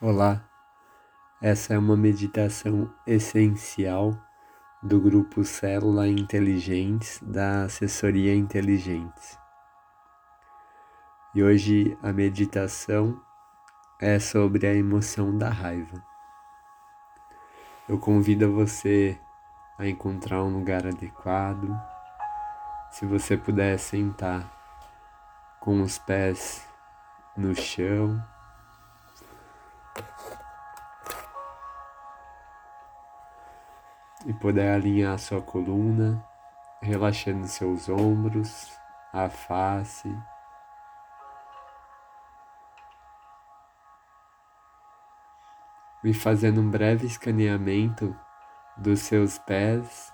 Olá, essa é uma meditação essencial do grupo Célula Inteligentes da Assessoria Inteligentes. E hoje a meditação é sobre a emoção da raiva. Eu convido você a encontrar um lugar adequado. Se você puder sentar com os pés no chão e poder alinhar sua coluna, relaxando seus ombros, a face. E fazendo um breve escaneamento dos seus pés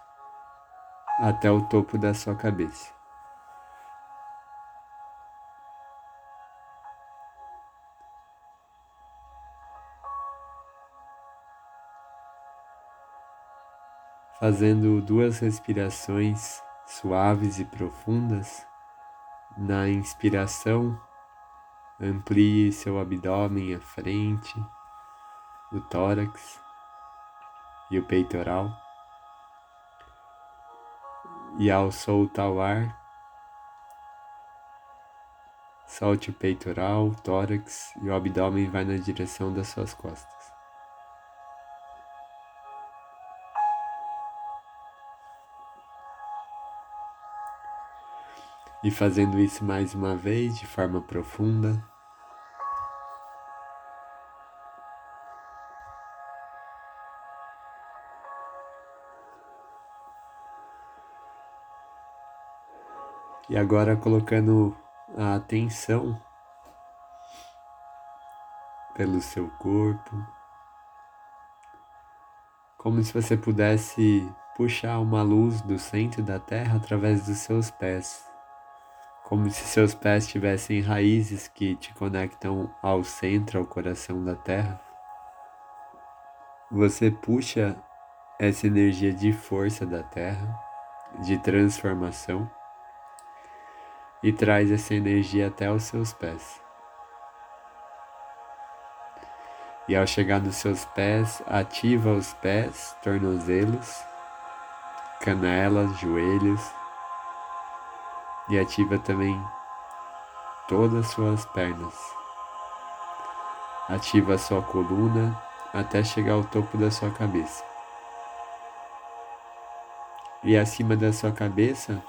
até o topo da sua cabeça. Fazendo duas respirações suaves e profundas. Na inspiração, amplie seu abdômen à frente, o tórax e o peitoral. E ao soltar o ar, solte o peitoral, o tórax e o abdômen vai na direção das suas costas. E fazendo isso mais uma vez de forma profunda. E agora colocando a atenção pelo seu corpo, como se você pudesse puxar uma luz do centro da Terra através dos seus pés como se seus pés tivessem raízes que te conectam ao centro, ao coração da terra. Você puxa essa energia de força da terra, de transformação, e traz essa energia até os seus pés. E ao chegar nos seus pés, ativa os pés, tornozelos, canelas, joelhos, e ativa também todas as suas pernas. Ativa a sua coluna até chegar ao topo da sua cabeça. E acima da sua cabeça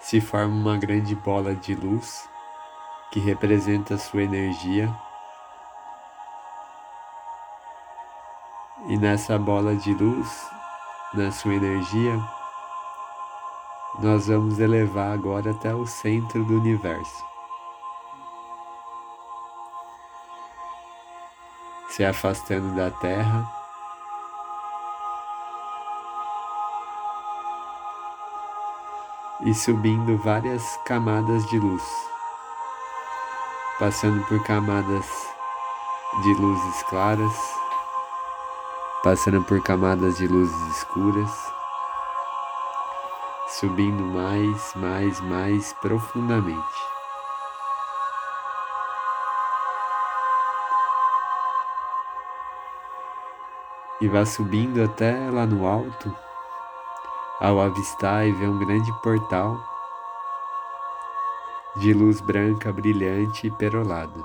se forma uma grande bola de luz que representa a sua energia. E nessa bola de luz, na sua energia, nós vamos elevar agora até o centro do universo. Se afastando da Terra. E subindo várias camadas de luz, passando por camadas de luzes claras, passando por camadas de luzes escuras subindo mais, mais, mais profundamente. E vá subindo até lá no alto, ao avistar e ver um grande portal de luz branca brilhante e perolada.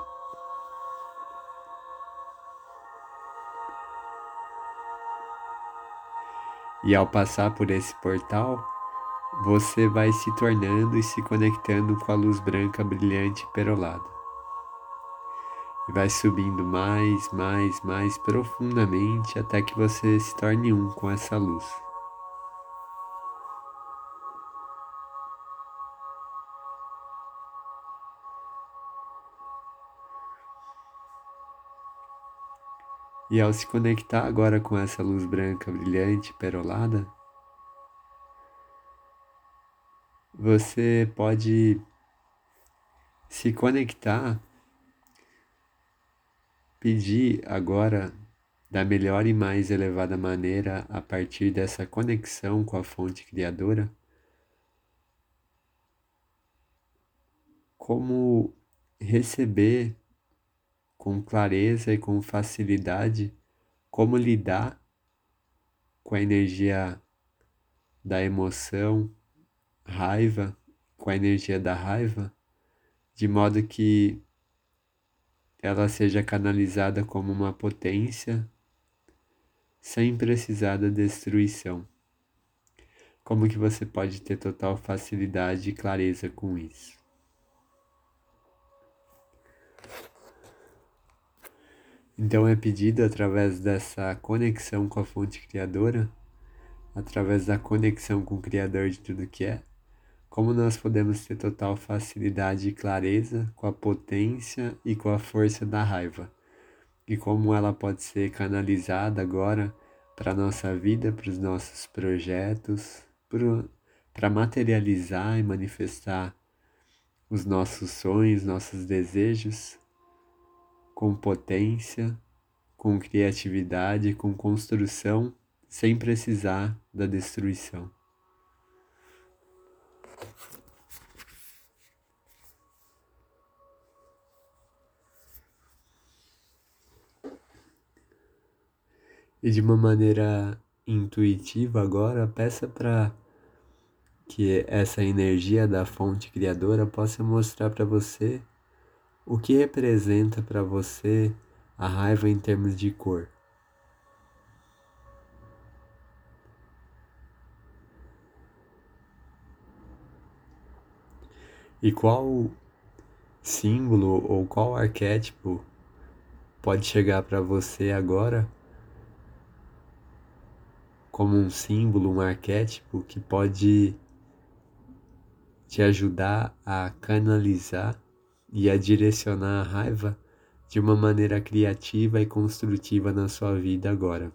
E ao passar por esse portal, você vai se tornando e se conectando com a luz branca brilhante perolada. E vai subindo mais, mais, mais profundamente até que você se torne um com essa luz. E ao se conectar agora com essa luz branca brilhante, perolada, você pode se conectar, pedir agora da melhor e mais elevada maneira a partir dessa conexão com a fonte criadora, como receber com clareza e com facilidade como lidar com a energia da emoção, raiva, com a energia da raiva, de modo que ela seja canalizada como uma potência sem precisar da destruição. Como que você pode ter total facilidade e clareza com isso? Então é pedido através dessa conexão com a fonte criadora, através da conexão com o Criador de tudo que é, como nós podemos ter total facilidade e clareza com a potência e com a força da raiva, e como ela pode ser canalizada agora para a nossa vida, para os nossos projetos, para materializar e manifestar os nossos sonhos, nossos desejos com potência, com criatividade, com construção, sem precisar da destruição. E de uma maneira intuitiva agora, peça para que essa energia da fonte criadora possa mostrar para você o que representa para você a raiva em termos de cor? E qual símbolo ou qual arquétipo pode chegar para você agora como um símbolo, um arquétipo que pode te ajudar a canalizar e a direcionar a raiva de uma maneira criativa e construtiva na sua vida agora.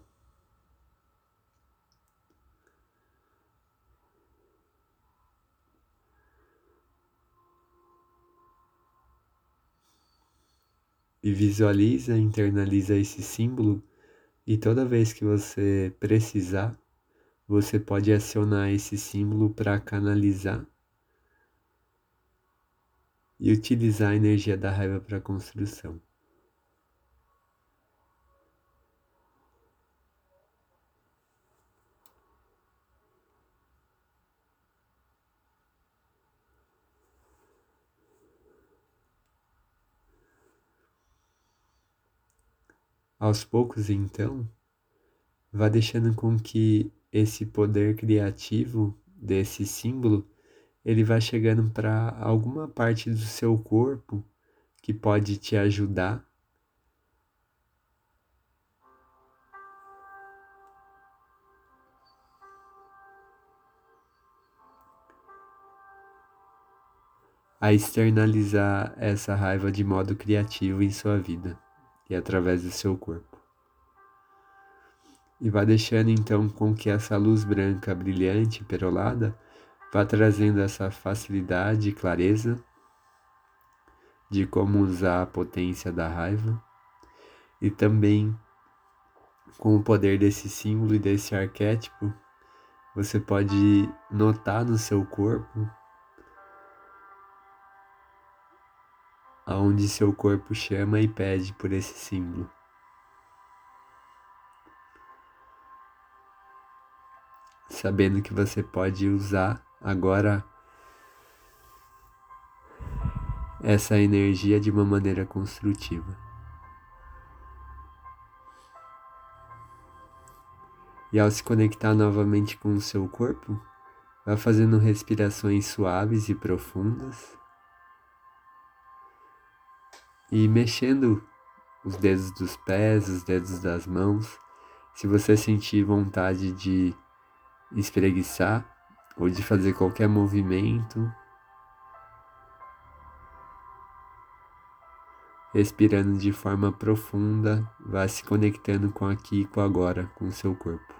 E visualiza, internaliza esse símbolo e toda vez que você precisar, você pode acionar esse símbolo para canalizar e utilizar a energia da raiva para a construção. Aos poucos, então, vá deixando com que esse poder criativo desse símbolo ele vai chegando para alguma parte do seu corpo que pode te ajudar. A externalizar essa raiva de modo criativo em sua vida e através do seu corpo. E vá deixando então com que essa luz branca brilhante, perolada, vá trazendo essa facilidade e clareza de como usar a potência da raiva e também com o poder desse símbolo e desse arquétipo, você pode notar no seu corpo aonde seu corpo chama e pede por esse símbolo. Sabendo que você pode usar agora essa energia de uma maneira construtiva. E ao se conectar novamente com o seu corpo, vá fazendo respirações suaves e profundas e mexendo os dedos dos pés, os dedos das mãos. Se você sentir vontade de espreguiçar, ou de fazer qualquer movimento, respirando de forma profunda, vá se conectando com aqui e com agora, com o seu corpo.